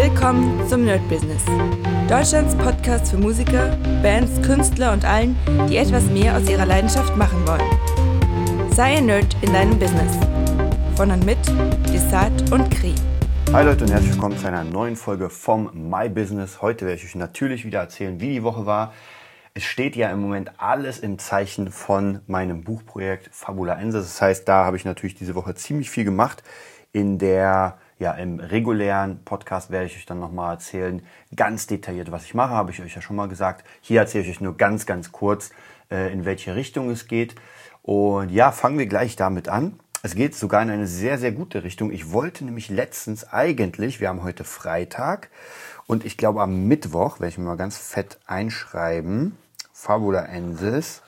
Willkommen zum Nerd Business. Deutschlands Podcast für Musiker, Bands, Künstler und allen, die etwas mehr aus ihrer Leidenschaft machen wollen. Sei ein Nerd in deinem Business. Von und mit Desart und Kri. Hi Leute und herzlich willkommen zu einer neuen Folge vom My Business. Heute werde ich euch natürlich wieder erzählen, wie die Woche war. Es steht ja im Moment alles im Zeichen von meinem Buchprojekt Fabula Ensis. Das heißt, da habe ich natürlich diese Woche ziemlich viel gemacht. In der ja, im regulären Podcast werde ich euch dann nochmal erzählen, ganz detailliert, was ich mache, habe ich euch ja schon mal gesagt. Hier erzähle ich euch nur ganz, ganz kurz, äh, in welche Richtung es geht. Und ja, fangen wir gleich damit an. Es geht sogar in eine sehr, sehr gute Richtung. Ich wollte nämlich letztens eigentlich, wir haben heute Freitag und ich glaube am Mittwoch, werde ich mir mal ganz fett einschreiben, Fabula Ensis,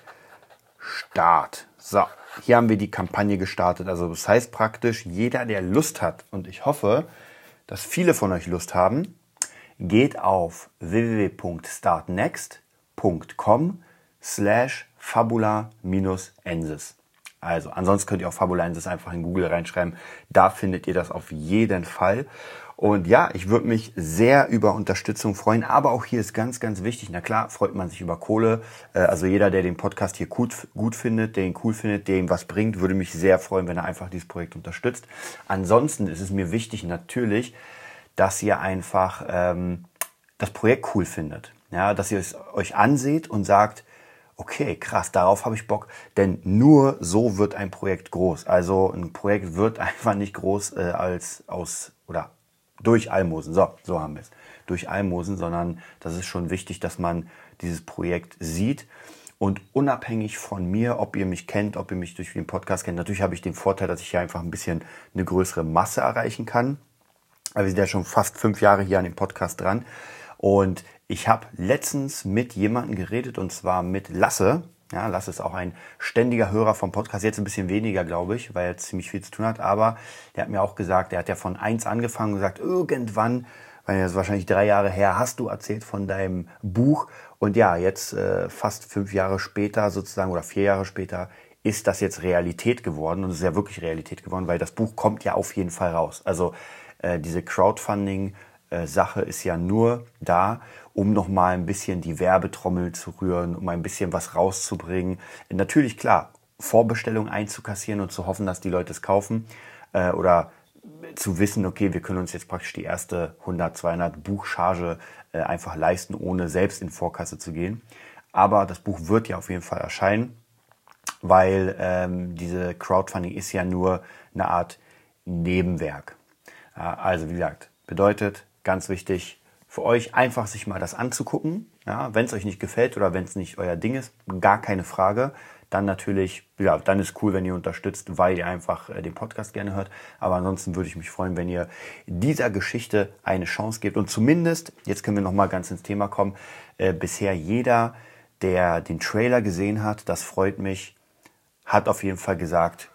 Start. So, hier haben wir die Kampagne gestartet. Also das heißt praktisch, jeder, der Lust hat, und ich hoffe, dass viele von euch Lust haben, geht auf www.startnext.com slash fabula-ensis. Also ansonsten könnt ihr auch Fabula Ensis einfach in Google reinschreiben. Da findet ihr das auf jeden Fall. Und ja, ich würde mich sehr über Unterstützung freuen. Aber auch hier ist ganz, ganz wichtig. Na klar, freut man sich über Kohle. Äh, also jeder, der den Podcast hier gut, gut findet, der ihn cool findet, der ihm was bringt, würde mich sehr freuen, wenn er einfach dieses Projekt unterstützt. Ansonsten ist es mir wichtig natürlich, dass ihr einfach ähm, das Projekt cool findet. Ja, dass ihr es euch anseht und sagt, okay, krass, darauf habe ich Bock. Denn nur so wird ein Projekt groß. Also ein Projekt wird einfach nicht groß äh, als aus oder durch Almosen. So, so haben wir es. Durch Almosen, sondern das ist schon wichtig, dass man dieses Projekt sieht. Und unabhängig von mir, ob ihr mich kennt, ob ihr mich durch den Podcast kennt, natürlich habe ich den Vorteil, dass ich hier einfach ein bisschen eine größere Masse erreichen kann. Aber wir sind ja schon fast fünf Jahre hier an dem Podcast dran. Und ich habe letztens mit jemandem geredet und zwar mit Lasse. Ja, Lasse ist auch ein ständiger Hörer vom Podcast. Jetzt ein bisschen weniger, glaube ich, weil er ziemlich viel zu tun hat. Aber der hat mir auch gesagt, er hat ja von eins angefangen und gesagt, irgendwann, weil das ist wahrscheinlich drei Jahre her, hast du erzählt von deinem Buch. Und ja, jetzt äh, fast fünf Jahre später sozusagen oder vier Jahre später ist das jetzt Realität geworden. Und es ist ja wirklich Realität geworden, weil das Buch kommt ja auf jeden Fall raus. Also äh, diese Crowdfunding- äh, Sache ist ja nur da, um nochmal ein bisschen die Werbetrommel zu rühren, um ein bisschen was rauszubringen. Natürlich, klar, Vorbestellungen einzukassieren und zu hoffen, dass die Leute es kaufen äh, oder zu wissen, okay, wir können uns jetzt praktisch die erste 100, 200 Buchcharge äh, einfach leisten, ohne selbst in Vorkasse zu gehen. Aber das Buch wird ja auf jeden Fall erscheinen, weil ähm, diese Crowdfunding ist ja nur eine Art Nebenwerk. Äh, also wie gesagt, bedeutet, ganz wichtig für euch, einfach sich mal das anzugucken. Ja, wenn es euch nicht gefällt oder wenn es nicht euer Ding ist, gar keine Frage. Dann natürlich, ja, dann ist cool, wenn ihr unterstützt, weil ihr einfach äh, den Podcast gerne hört. Aber ansonsten würde ich mich freuen, wenn ihr dieser Geschichte eine Chance gebt. Und zumindest, jetzt können wir nochmal ganz ins Thema kommen, äh, bisher jeder, der den Trailer gesehen hat, das freut mich, hat auf jeden Fall gesagt,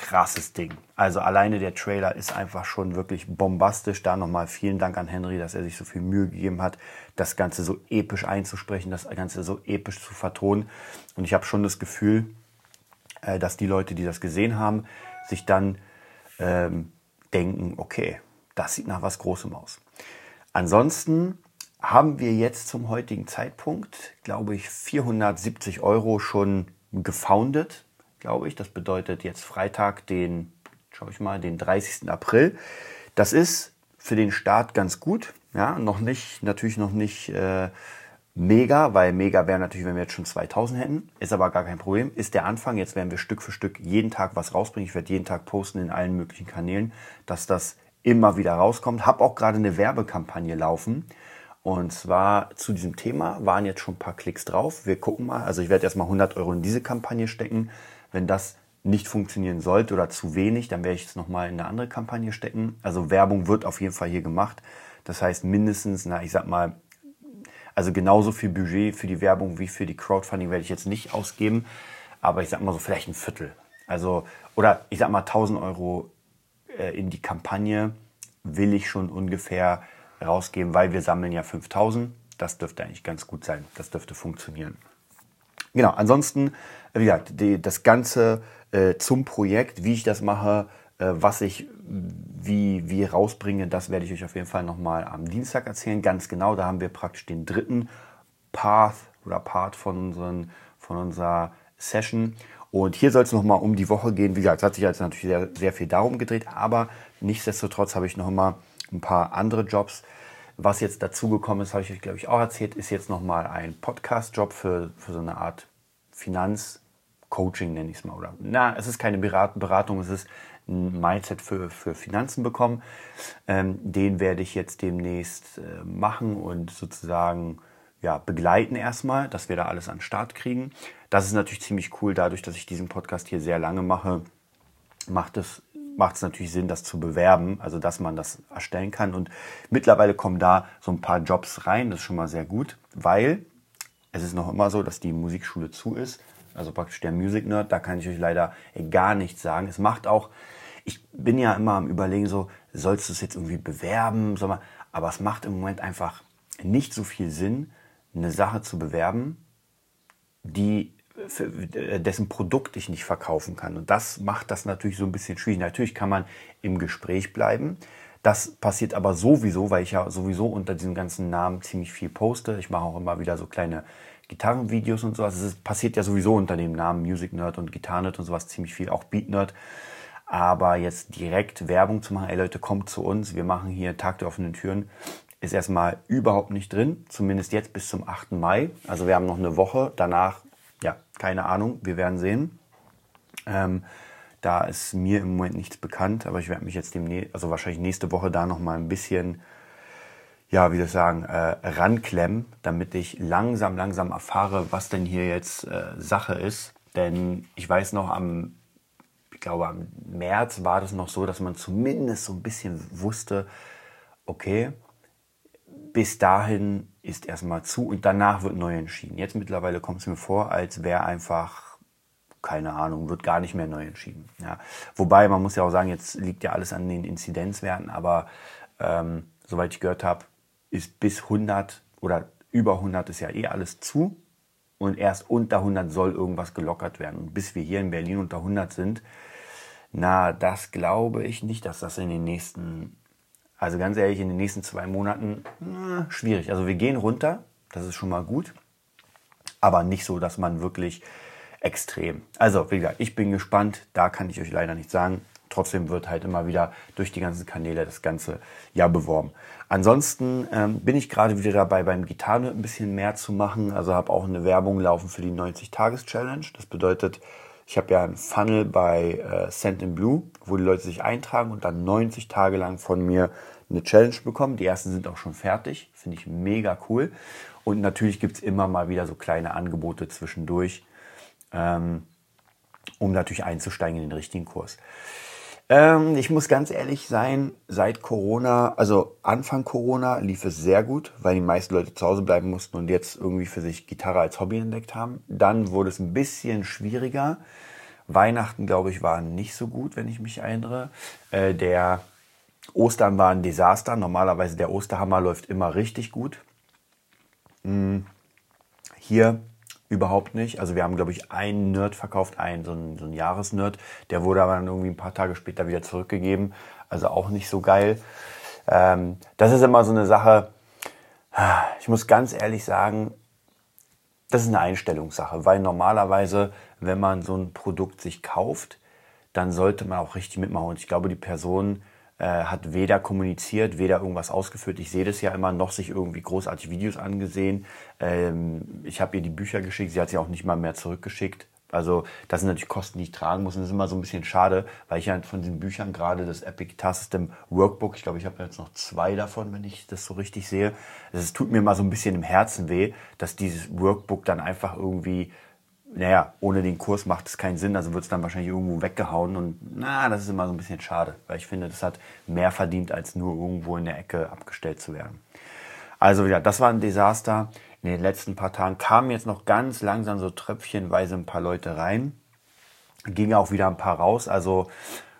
krasses Ding. Also alleine der Trailer ist einfach schon wirklich bombastisch. Da nochmal vielen Dank an Henry, dass er sich so viel Mühe gegeben hat, das Ganze so episch einzusprechen, das Ganze so episch zu vertonen. Und ich habe schon das Gefühl, äh, dass die Leute, die das gesehen haben, sich dann ähm, denken, okay, das sieht nach was Großem aus. Ansonsten haben wir jetzt zum heutigen Zeitpunkt, glaube ich, 470 Euro schon gefoundet glaube ich. Das bedeutet jetzt Freitag, den, schau ich mal, den 30. April. Das ist für den Start ganz gut. Ja, noch nicht, natürlich noch nicht äh, mega, weil mega wäre natürlich, wenn wir jetzt schon 2000 hätten. Ist aber gar kein Problem. Ist der Anfang. Jetzt werden wir Stück für Stück jeden Tag was rausbringen. Ich werde jeden Tag posten in allen möglichen Kanälen, dass das immer wieder rauskommt. Hab auch gerade eine Werbekampagne laufen. Und zwar zu diesem Thema waren jetzt schon ein paar Klicks drauf. Wir gucken mal. Also ich werde erstmal 100 Euro in diese Kampagne stecken. Wenn das nicht funktionieren sollte oder zu wenig, dann werde ich es nochmal in eine andere Kampagne stecken. Also Werbung wird auf jeden Fall hier gemacht. Das heißt mindestens, na, ich sag mal, also genauso viel Budget für die Werbung wie für die Crowdfunding werde ich jetzt nicht ausgeben. Aber ich sag mal so vielleicht ein Viertel. Also, oder ich sag mal 1000 Euro äh, in die Kampagne will ich schon ungefähr rausgeben, weil wir sammeln ja 5000. Das dürfte eigentlich ganz gut sein. Das dürfte funktionieren. Genau, ansonsten, wie gesagt, die, das Ganze äh, zum Projekt, wie ich das mache, äh, was ich wie wir rausbringen, das werde ich euch auf jeden Fall nochmal am Dienstag erzählen. Ganz genau, da haben wir praktisch den dritten Path oder Part von, unseren, von unserer Session. Und hier soll es nochmal um die Woche gehen. Wie gesagt, es hat sich jetzt natürlich sehr, sehr viel darum gedreht, aber nichtsdestotrotz habe ich noch mal ein paar andere Jobs. Was jetzt dazugekommen ist, habe ich euch, glaube ich, auch erzählt, ist jetzt nochmal ein Podcast-Job für, für so eine Art Finanz-Coaching, nenne ich es mal. Oder, na, es ist keine Beratung, es ist ein Mindset für, für Finanzen bekommen. Ähm, den werde ich jetzt demnächst äh, machen und sozusagen ja, begleiten erstmal, dass wir da alles an den Start kriegen. Das ist natürlich ziemlich cool, dadurch, dass ich diesen Podcast hier sehr lange mache, macht es macht es natürlich Sinn, das zu bewerben, also dass man das erstellen kann. Und mittlerweile kommen da so ein paar Jobs rein, das ist schon mal sehr gut, weil es ist noch immer so, dass die Musikschule zu ist. Also praktisch der Music Nerd, da kann ich euch leider gar nichts sagen. Es macht auch, ich bin ja immer am Überlegen, so, sollst du es jetzt irgendwie bewerben? Soll man, aber es macht im Moment einfach nicht so viel Sinn, eine Sache zu bewerben, die dessen Produkt ich nicht verkaufen kann. Und das macht das natürlich so ein bisschen schwierig. Natürlich kann man im Gespräch bleiben. Das passiert aber sowieso, weil ich ja sowieso unter diesem ganzen Namen ziemlich viel poste. Ich mache auch immer wieder so kleine Gitarrenvideos und sowas. Es passiert ja sowieso unter dem Namen Music Nerd und Gitarre Nerd und sowas ziemlich viel, auch Beat Nerd. Aber jetzt direkt Werbung zu machen, ey Leute, kommt zu uns, wir machen hier Tag der offenen Türen, ist erstmal überhaupt nicht drin, zumindest jetzt bis zum 8. Mai. Also wir haben noch eine Woche, danach, keine Ahnung, wir werden sehen. Ähm, da ist mir im Moment nichts bekannt, aber ich werde mich jetzt demnächst, also wahrscheinlich nächste Woche da noch mal ein bisschen, ja, wie ich sagen, äh, ranklemmen, damit ich langsam, langsam erfahre, was denn hier jetzt äh, Sache ist. Denn ich weiß noch, am, ich glaube, am März war das noch so, dass man zumindest so ein bisschen wusste, okay, bis dahin ist erstmal zu und danach wird neu entschieden. Jetzt mittlerweile kommt es mir vor, als wäre einfach, keine Ahnung, wird gar nicht mehr neu entschieden. Ja. Wobei, man muss ja auch sagen, jetzt liegt ja alles an den Inzidenzwerten, aber ähm, soweit ich gehört habe, ist bis 100 oder über 100 ist ja eh alles zu und erst unter 100 soll irgendwas gelockert werden. Und bis wir hier in Berlin unter 100 sind, na, das glaube ich nicht, dass das in den nächsten also ganz ehrlich, in den nächsten zwei Monaten na, schwierig. Also wir gehen runter, das ist schon mal gut, aber nicht so, dass man wirklich extrem. Also wie gesagt, ich bin gespannt, da kann ich euch leider nicht sagen. Trotzdem wird halt immer wieder durch die ganzen Kanäle das ganze Jahr beworben. Ansonsten ähm, bin ich gerade wieder dabei, beim Gitarre ein bisschen mehr zu machen. Also habe auch eine Werbung laufen für die 90-Tages-Challenge. Das bedeutet, ich habe ja einen Funnel bei äh, Send in Blue, wo die Leute sich eintragen und dann 90 Tage lang von mir eine Challenge bekommen. Die ersten sind auch schon fertig, finde ich mega cool. Und natürlich gibt es immer mal wieder so kleine Angebote zwischendurch, ähm, um natürlich einzusteigen in den richtigen Kurs. Ähm, ich muss ganz ehrlich sein, seit Corona, also Anfang Corona lief es sehr gut, weil die meisten Leute zu Hause bleiben mussten und jetzt irgendwie für sich Gitarre als Hobby entdeckt haben. Dann wurde es ein bisschen schwieriger. Weihnachten, glaube ich, war nicht so gut, wenn ich mich erinnere. Äh, der Ostern war ein Desaster. Normalerweise der Osterhammer läuft immer richtig gut. Hm. Hier Überhaupt nicht. Also wir haben, glaube ich, einen Nerd verkauft, einen so einen, so einen Jahresnerd. Der wurde aber dann irgendwie ein paar Tage später wieder zurückgegeben. Also auch nicht so geil. Ähm, das ist immer so eine Sache. Ich muss ganz ehrlich sagen, das ist eine Einstellungssache, weil normalerweise, wenn man so ein Produkt sich kauft, dann sollte man auch richtig mitmachen. Und ich glaube, die Person äh, hat weder kommuniziert, weder irgendwas ausgeführt. Ich sehe das ja immer noch, sich irgendwie großartig Videos angesehen. Ähm, ich habe ihr die Bücher geschickt, sie hat sie auch nicht mal mehr zurückgeschickt. Also das sind natürlich Kosten, die ich tragen muss. Und das ist immer so ein bisschen schade, weil ich ja von diesen Büchern gerade das Epic Guitar System Workbook, ich glaube, ich habe jetzt noch zwei davon, wenn ich das so richtig sehe. Es tut mir mal so ein bisschen im Herzen weh, dass dieses Workbook dann einfach irgendwie naja, ohne den Kurs macht es keinen Sinn, also wird es dann wahrscheinlich irgendwo weggehauen und na, das ist immer so ein bisschen schade, weil ich finde, das hat mehr verdient, als nur irgendwo in der Ecke abgestellt zu werden. Also ja, das war ein Desaster. In den letzten paar Tagen kamen jetzt noch ganz langsam so tröpfchenweise ein paar Leute rein. Ging auch wieder ein paar raus, also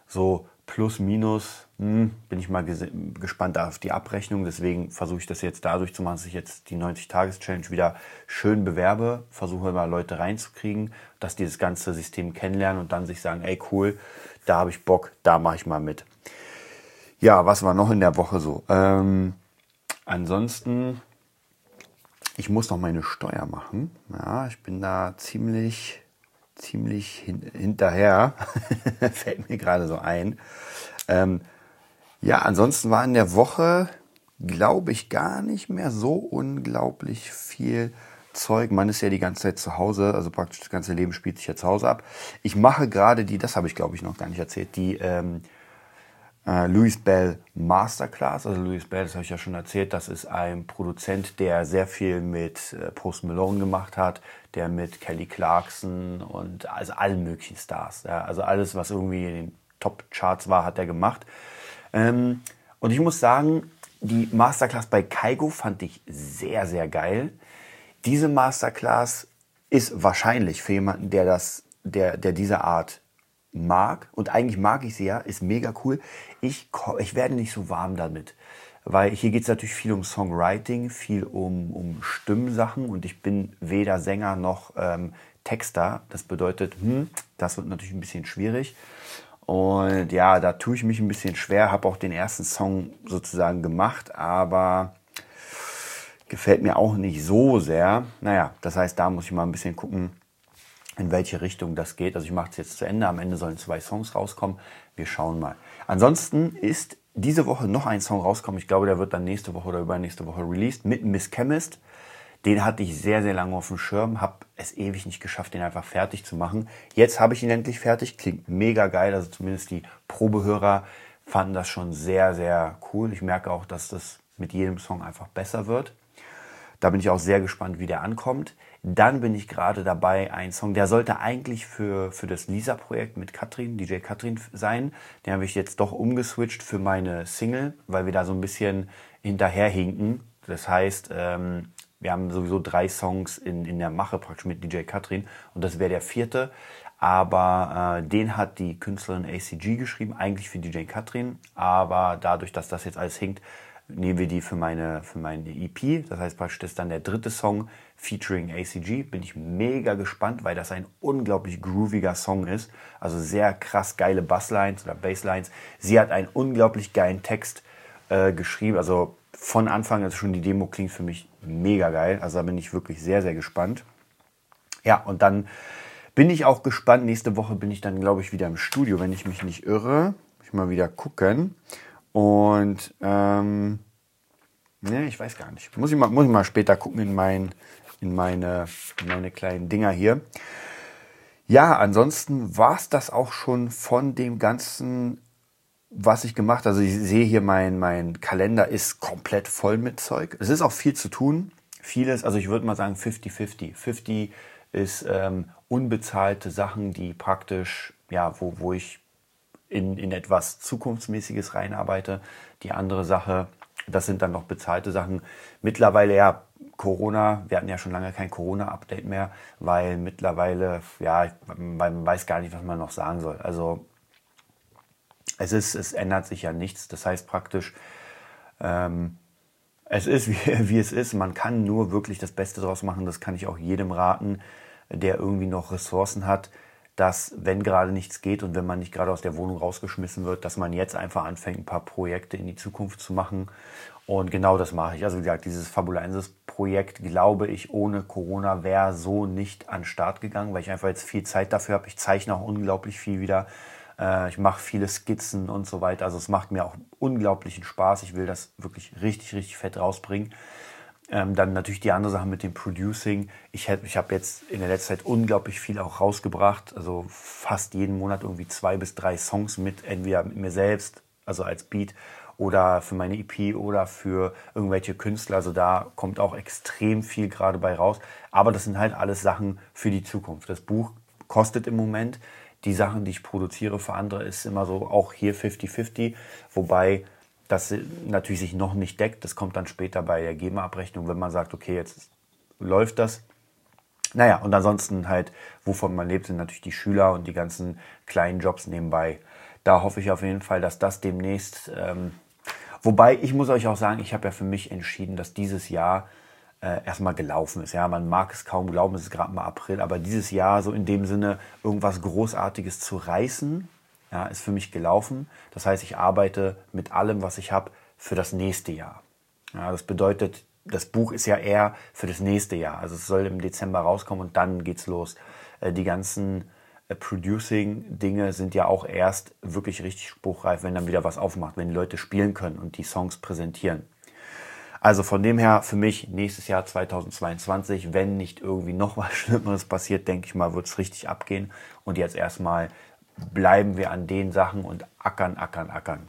so plus minus hm, bin ich mal gespannt auf die Abrechnung. Deswegen versuche ich das jetzt dadurch zu machen, dass ich jetzt die 90-Tages-Challenge wieder schön bewerbe, versuche mal Leute reinzukriegen, dass die das ganze System kennenlernen und dann sich sagen, ey cool, da habe ich Bock, da mache ich mal mit. Ja, was war noch in der Woche so? Ähm, ansonsten, ich muss noch meine Steuer machen. Ja, ich bin da ziemlich, ziemlich hin hinterher. Fällt mir gerade so ein. Ähm, ja, ansonsten war in der Woche, glaube ich, gar nicht mehr so unglaublich viel Zeug. Man ist ja die ganze Zeit zu Hause, also praktisch das ganze Leben spielt sich ja zu Hause ab. Ich mache gerade die, das habe ich glaube ich noch gar nicht erzählt, die ähm, äh, Louis Bell Masterclass. Also Louis Bell, das habe ich ja schon erzählt, das ist ein Produzent, der sehr viel mit äh, Post Malone gemacht hat, der mit Kelly Clarkson und also allen möglichen Stars. Ja, also alles, was irgendwie in den Top-Charts war, hat er gemacht. Ähm, und ich muss sagen, die Masterclass bei Kaigo fand ich sehr, sehr geil. Diese Masterclass ist wahrscheinlich für jemanden, der das, der, der diese Art mag, und eigentlich mag ich sie ja, ist mega cool. Ich, ich werde nicht so warm damit. Weil hier geht es natürlich viel um Songwriting, viel um, um Stimmsachen und ich bin weder Sänger noch ähm, Texter. Das bedeutet, hm, das wird natürlich ein bisschen schwierig. Und ja, da tue ich mich ein bisschen schwer, habe auch den ersten Song sozusagen gemacht, aber gefällt mir auch nicht so sehr. Naja, das heißt, da muss ich mal ein bisschen gucken, in welche Richtung das geht. Also ich mache es jetzt zu Ende. Am Ende sollen zwei Songs rauskommen. Wir schauen mal. Ansonsten ist diese Woche noch ein Song rauskommen. Ich glaube, der wird dann nächste Woche oder übernächste Woche released mit Miss Chemist. Den hatte ich sehr, sehr lange auf dem Schirm, habe es ewig nicht geschafft, den einfach fertig zu machen. Jetzt habe ich ihn endlich fertig, klingt mega geil. Also zumindest die Probehörer fanden das schon sehr, sehr cool. Ich merke auch, dass das mit jedem Song einfach besser wird. Da bin ich auch sehr gespannt, wie der ankommt. Dann bin ich gerade dabei, ein Song, der sollte eigentlich für, für das Lisa-Projekt mit Katrin, DJ Katrin sein. Den habe ich jetzt doch umgeswitcht für meine Single, weil wir da so ein bisschen hinterherhinken. Das heißt, ähm, wir haben sowieso drei Songs in, in der Mache praktisch mit DJ Katrin und das wäre der vierte. Aber äh, den hat die Künstlerin ACG geschrieben, eigentlich für DJ Katrin. Aber dadurch, dass das jetzt alles hinkt, nehmen wir die für meine, für meine EP. Das heißt praktisch, das ist dann der dritte Song featuring ACG. Bin ich mega gespannt, weil das ein unglaublich grooviger Song ist. Also sehr krass geile Basslines oder Basslines. Sie hat einen unglaublich geilen Text äh, geschrieben. Also von Anfang, also schon die Demo klingt für mich mega geil. Also da bin ich wirklich sehr, sehr gespannt. Ja, und dann bin ich auch gespannt. Nächste Woche bin ich dann, glaube ich, wieder im Studio, wenn ich mich nicht irre. Ich mal wieder gucken. Und ähm, ne, ich weiß gar nicht. Muss ich mal, muss ich mal später gucken in, mein, in, meine, in meine kleinen Dinger hier. Ja, ansonsten war es das auch schon von dem ganzen, was ich gemacht habe. Also ich sehe hier, mein, mein Kalender ist komplett voll mit Zeug. Es ist auch viel zu tun. Vieles, also ich würde mal sagen 50-50. 50 ist ähm, unbezahlte Sachen, die praktisch, ja, wo, wo ich in, in etwas Zukunftsmäßiges reinarbeite. Die andere Sache, das sind dann noch bezahlte Sachen. Mittlerweile ja Corona, wir hatten ja schon lange kein Corona-Update mehr, weil mittlerweile, ja, man weiß gar nicht, was man noch sagen soll. Also es ist, es ändert sich ja nichts. Das heißt praktisch, ähm, es ist, wie, wie es ist. Man kann nur wirklich das Beste draus machen. Das kann ich auch jedem raten, der irgendwie noch Ressourcen hat dass wenn gerade nichts geht und wenn man nicht gerade aus der Wohnung rausgeschmissen wird, dass man jetzt einfach anfängt, ein paar Projekte in die Zukunft zu machen. Und genau das mache ich. Also wie gesagt, dieses Fabulensis-Projekt, glaube ich, ohne Corona wäre so nicht an den Start gegangen, weil ich einfach jetzt viel Zeit dafür habe. Ich zeichne auch unglaublich viel wieder. Äh, ich mache viele Skizzen und so weiter. Also es macht mir auch unglaublichen Spaß. Ich will das wirklich richtig, richtig fett rausbringen. Ähm, dann natürlich die andere Sache mit dem Producing. Ich, ich habe jetzt in der letzten Zeit unglaublich viel auch rausgebracht. Also fast jeden Monat irgendwie zwei bis drei Songs mit, entweder mit mir selbst, also als Beat, oder für meine EP oder für irgendwelche Künstler. Also da kommt auch extrem viel gerade bei raus. Aber das sind halt alles Sachen für die Zukunft. Das Buch kostet im Moment. Die Sachen, die ich produziere für andere, ist immer so auch hier 50-50. Wobei das natürlich sich noch nicht deckt. Das kommt dann später bei der GEMA-Abrechnung, wenn man sagt, okay, jetzt läuft das. Naja, und ansonsten halt, wovon man lebt, sind natürlich die Schüler und die ganzen kleinen Jobs nebenbei. Da hoffe ich auf jeden Fall, dass das demnächst. Ähm, wobei, ich muss euch auch sagen, ich habe ja für mich entschieden, dass dieses Jahr äh, erstmal gelaufen ist. Ja, man mag es kaum glauben, es ist gerade mal April, aber dieses Jahr so in dem Sinne irgendwas Großartiges zu reißen, ja, ist für mich gelaufen. Das heißt, ich arbeite mit allem, was ich habe, für das nächste Jahr. Ja, das bedeutet, das Buch ist ja eher für das nächste Jahr. Also es soll im Dezember rauskommen und dann geht's los. Äh, die ganzen äh, Producing-Dinge sind ja auch erst wirklich richtig spruchreif, wenn dann wieder was aufmacht, wenn die Leute spielen können und die Songs präsentieren. Also von dem her für mich nächstes Jahr 2022, wenn nicht irgendwie noch was Schlimmeres passiert, denke ich mal, wird es richtig abgehen. Und jetzt erstmal bleiben wir an den Sachen und ackern, ackern, ackern.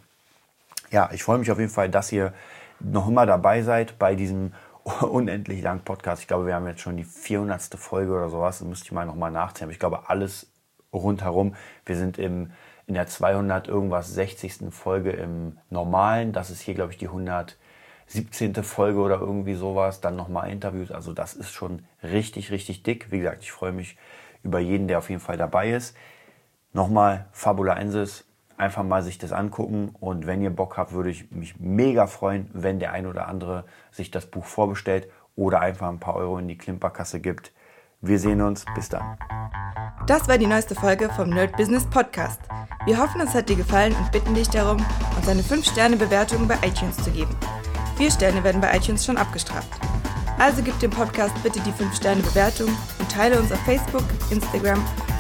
Ja, ich freue mich auf jeden Fall, dass ihr noch immer dabei seid bei diesem unendlich langen Podcast. Ich glaube, wir haben jetzt schon die 400. Folge oder sowas. Das müsste ich mal nochmal nachzählen. Aber ich glaube, alles rundherum. Wir sind im, in der 200 irgendwas 60. Folge im Normalen. Das ist hier, glaube ich, die 117. Folge oder irgendwie sowas. Dann nochmal Interviews. Also das ist schon richtig, richtig dick. Wie gesagt, ich freue mich über jeden, der auf jeden Fall dabei ist. Nochmal Fabula Ensis einfach mal sich das angucken. Und wenn ihr Bock habt, würde ich mich mega freuen, wenn der ein oder andere sich das Buch vorbestellt oder einfach ein paar Euro in die Klimperkasse gibt. Wir sehen uns. Bis dann. Das war die neueste Folge vom Nerd Business Podcast. Wir hoffen, es hat dir gefallen und bitten dich darum, uns eine 5-Sterne-Bewertung bei iTunes zu geben. Vier Sterne werden bei iTunes schon abgestraft. Also gib dem Podcast bitte die 5-Sterne-Bewertung und teile uns auf Facebook, Instagram